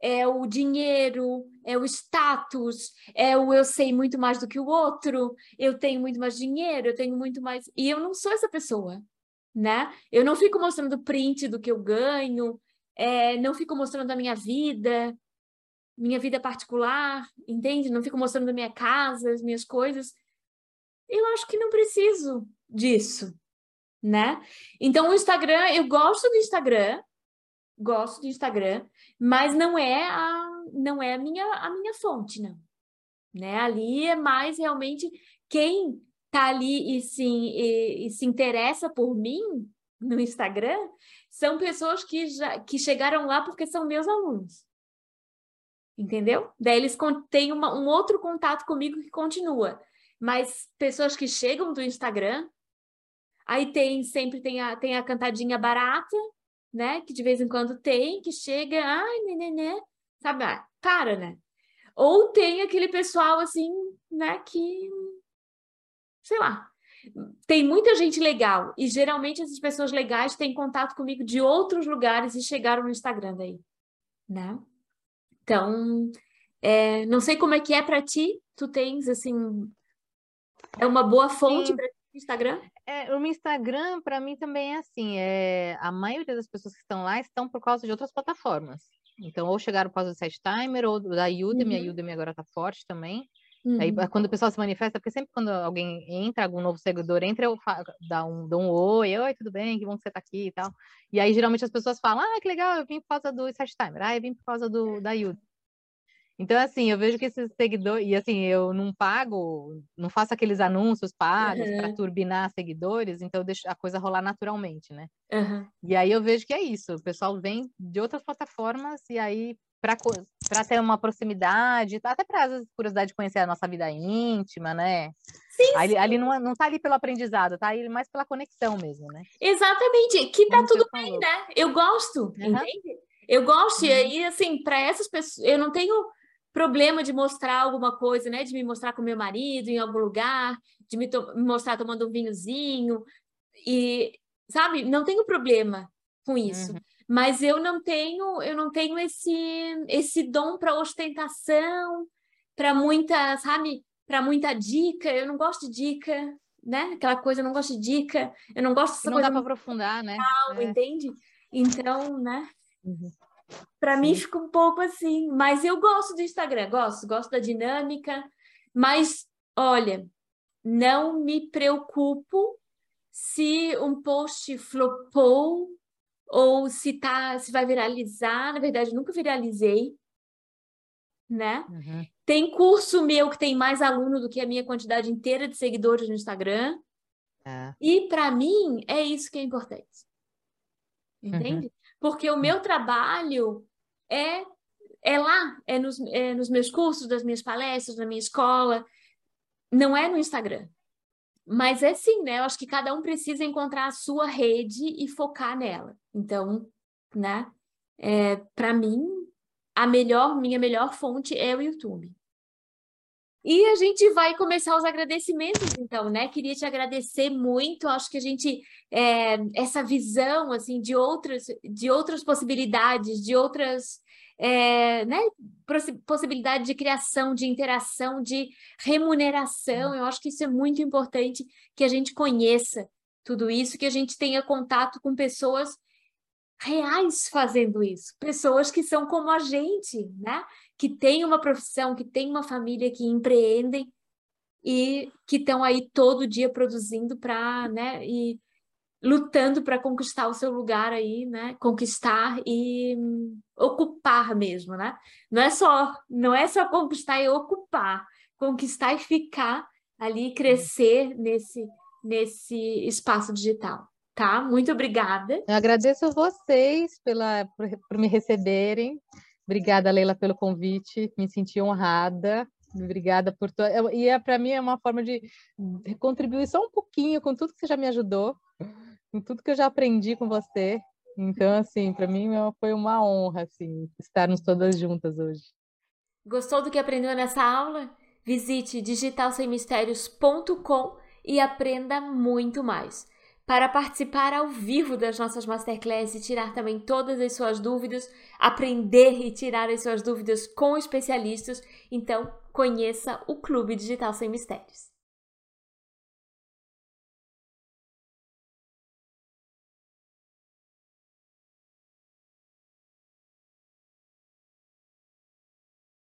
é o dinheiro, é o status, é o eu sei muito mais do que o outro, eu tenho muito mais dinheiro, eu tenho muito mais. E eu não sou essa pessoa, né? Eu não fico mostrando print do que eu ganho, é, não fico mostrando a minha vida, minha vida particular, entende? Não fico mostrando a minha casa, as minhas coisas. Eu acho que não preciso disso, né? Então, o Instagram, eu gosto do Instagram, gosto do Instagram, mas não é a não é a minha a minha fonte, não. Né? Ali é mais realmente quem tá ali e se, e, e se interessa por mim no Instagram são pessoas que já que chegaram lá porque são meus alunos. Entendeu? Daí eles têm uma, um outro contato comigo que continua. Mas pessoas que chegam do Instagram, aí tem sempre tem a, tem a cantadinha barata, né? Que de vez em quando tem, que chega, ai, nenê, sabe? Ah, para, né? Ou tem aquele pessoal assim, né, que sei lá. Tem muita gente legal e geralmente essas pessoas legais têm contato comigo de outros lugares e chegaram no Instagram daí, né? Então, é, não sei como é que é para ti. Tu tens assim, é uma boa fonte para Instagram? É, o Instagram, para mim, também é assim. É, a maioria das pessoas que estão lá estão por causa de outras plataformas. Então, ou chegaram por causa do Site Timer, ou da Udemy. Uhum. A Udemy agora está forte também. Uhum. Aí, quando o pessoal se manifesta, porque sempre quando alguém entra, algum novo seguidor entra, eu falo, dá um, dou um oi, oi, tudo bem, que bom que você está aqui e tal. E aí, geralmente, as pessoas falam, ah, que legal, eu vim por causa do Site Timer, ah, eu vim por causa do, da Udemy. Então, assim, eu vejo que esses seguidores, e assim, eu não pago, não faço aqueles anúncios pagos uhum. para turbinar seguidores, então eu deixo a coisa rolar naturalmente, né? Uhum. E aí eu vejo que é isso, o pessoal vem de outras plataformas e aí para ter uma proximidade, até para curiosidade de conhecer a nossa vida íntima, né? Sim, ali, sim. ali não, não tá ali pelo aprendizado, tá ali mais pela conexão mesmo, né? Exatamente, que tá Como tudo bem, né? Eu gosto, uhum. entende? Eu gosto, uhum. e aí, assim, para essas pessoas, eu não tenho problema de mostrar alguma coisa, né? De me mostrar com meu marido em algum lugar, de me, me mostrar tomando um vinhozinho e sabe? Não tenho problema com isso. Uhum. Mas eu não tenho, eu não tenho esse esse dom para ostentação, para muita, sabe? Para muita dica. Eu não gosto de dica, né? Aquela coisa, eu não gosto de dica. Eu não gosto dessa não coisa. Não dá para aprofundar, né? é. Entende? Então, né? Uhum. Para mim fica um pouco assim, mas eu gosto do Instagram, gosto, gosto da dinâmica, mas olha, não me preocupo se um post flopou ou se tá, se vai viralizar, na verdade nunca viralizei, né? Uhum. Tem curso meu que tem mais aluno do que a minha quantidade inteira de seguidores no Instagram. É. E para mim é isso que é importante. Entende? Uhum. Porque o meu trabalho é é lá, é nos, é nos meus cursos, das minhas palestras, na minha escola, não é no Instagram. Mas é sim, né? Eu acho que cada um precisa encontrar a sua rede e focar nela. Então, né? É, para mim, a melhor, minha melhor fonte é o YouTube. E a gente vai começar os agradecimentos, então, né? Queria te agradecer muito. Acho que a gente é, essa visão assim de outras de outras possibilidades, de outras é, né, possibilidade de criação, de interação, de remuneração. Eu acho que isso é muito importante que a gente conheça tudo isso, que a gente tenha contato com pessoas reais fazendo isso, pessoas que são como a gente, né? Que têm uma profissão, que têm uma família, que empreendem e que estão aí todo dia produzindo para, né? E lutando para conquistar o seu lugar aí, né? Conquistar e hum, ocupar mesmo, né? Não é só, não é só conquistar e ocupar, conquistar e ficar ali, crescer nesse nesse espaço digital, tá? Muito obrigada. Eu agradeço vocês pela por, por me receberem. Obrigada, Leila, pelo convite. Me senti honrada. Obrigada por tudo. E é, para mim é uma forma de contribuir só um pouquinho com tudo que você já me ajudou com tudo que eu já aprendi com você. Então, assim, para mim foi uma honra, assim, estarmos todas juntas hoje. Gostou do que aprendeu nessa aula? Visite digitalsemmistérios.com e aprenda muito mais. Para participar ao vivo das nossas masterclasses e tirar também todas as suas dúvidas, aprender e tirar as suas dúvidas com especialistas, então conheça o Clube Digital Sem Mistérios.